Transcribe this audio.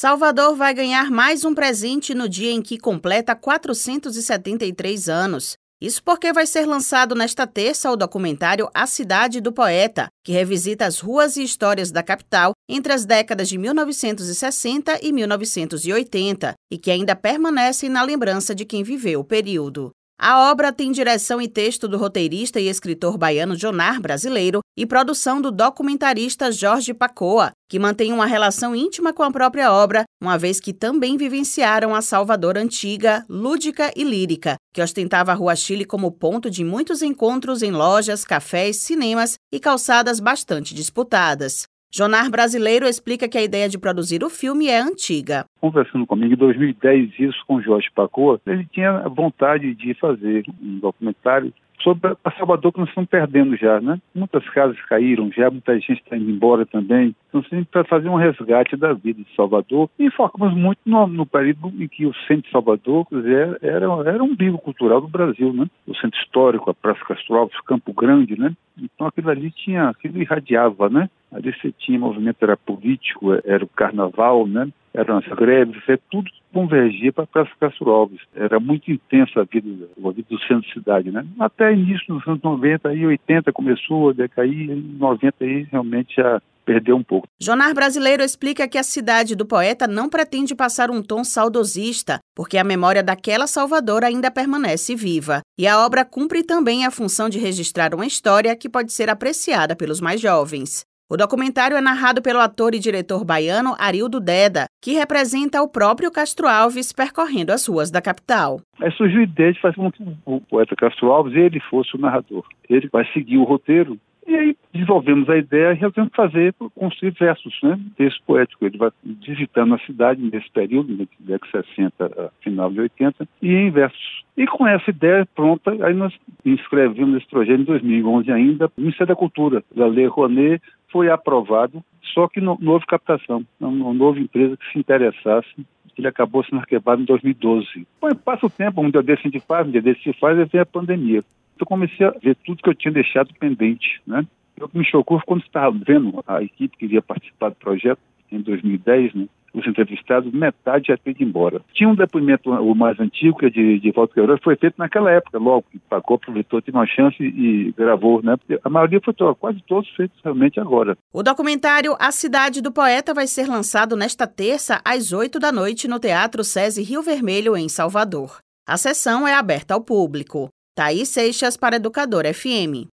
Salvador vai ganhar mais um presente no dia em que completa 473 anos. Isso porque vai ser lançado nesta terça o documentário A Cidade do Poeta, que revisita as ruas e histórias da capital entre as décadas de 1960 e 1980 e que ainda permanecem na lembrança de quem viveu o período. A obra tem direção e texto do roteirista e escritor baiano Jonar Brasileiro e produção do documentarista Jorge Pacoa, que mantém uma relação íntima com a própria obra, uma vez que também vivenciaram a Salvador antiga, lúdica e lírica, que ostentava a Rua Chile como ponto de muitos encontros em lojas, cafés, cinemas e calçadas bastante disputadas. Jonar Brasileiro explica que a ideia de produzir o filme é antiga. Conversando comigo em 2010, isso com Jorge Pacoa, ele tinha vontade de fazer um documentário sobre a Salvador que nós estamos perdendo já, né? Muitas casas caíram já, muita gente está indo embora também. Então, a gente para fazer um resgate da vida de Salvador e focamos muito no, no período em que o centro de Salvador era, era um bico cultural do Brasil, né? O centro histórico, a Praça Castro Alves, Campo Grande, né? Então aquilo ali tinha, aquilo irradiava, né? Ali você tinha movimento, era político, era o carnaval, né? eram as greves, é tudo convergia para a Praça Castro Alves. Era muito intensa a vida, a vida do centro de cidade, né? Até início dos anos 90 e 80 começou a decair, em 90 aí realmente já perdeu um pouco. Jonar Brasileiro explica que a cidade do poeta não pretende passar um tom saudosista, porque a memória daquela Salvador ainda permanece viva. E a obra cumpre também a função de registrar uma história que pode ser apreciada pelos mais jovens. O documentário é narrado pelo ator e diretor baiano Arildo Deda, que representa o próprio Castro Alves percorrendo as ruas da capital. Aí surgiu a ideia de fazer com que o poeta Castro Alves ele fosse o narrador. Ele vai seguir o roteiro e aí desenvolvemos a ideia e resolvemos fazer, construir versos, né? Texto poético. Ele vai visitando a cidade nesse período, na década de 60, final de 80, e em versos. E com essa ideia pronta, aí nós inscrevemos esse projeto em 2011 ainda, Ministério da Cultura, da Lei Rouanet, foi aprovado, só que não, não houve captação, não, não houve empresa que se interessasse ele acabou sendo arquivado em 2012. Bom, passa o tempo, um dia desse a gente faz, um dia desse se faz, e vem a pandemia. Então comecei a ver tudo que eu tinha deixado pendente, né? O que me chocou foi quando estava vendo a equipe que iria participar do projeto em 2010, né? Os entrevistados, metade já ido embora. Tinha um depoimento, o mais antigo, que é de, de Walter Queiroz, foi feito naquela época, logo que Pacô aproveitou, teve uma chance e gravou, né? A maioria foi quase todos feitos realmente agora. O documentário A Cidade do Poeta vai ser lançado nesta terça, às 8 da noite, no Teatro SESI Rio Vermelho, em Salvador. A sessão é aberta ao público. Thaís Seixas para Educador FM.